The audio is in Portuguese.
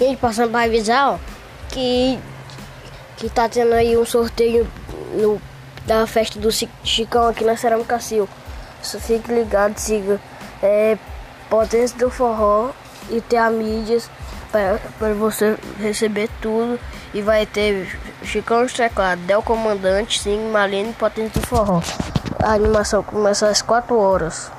Gente, passando para avisar, ó, que, que tá tendo aí um sorteio no, da festa do Chicão aqui na Cerâmica Sil. Só fique ligado, siga é, Potência do Forró e ter a mídias para você receber tudo. E vai ter Chicão de Teclado, Del Comandante, Sim, Malene e Potência do Forró. A animação começa às 4 horas.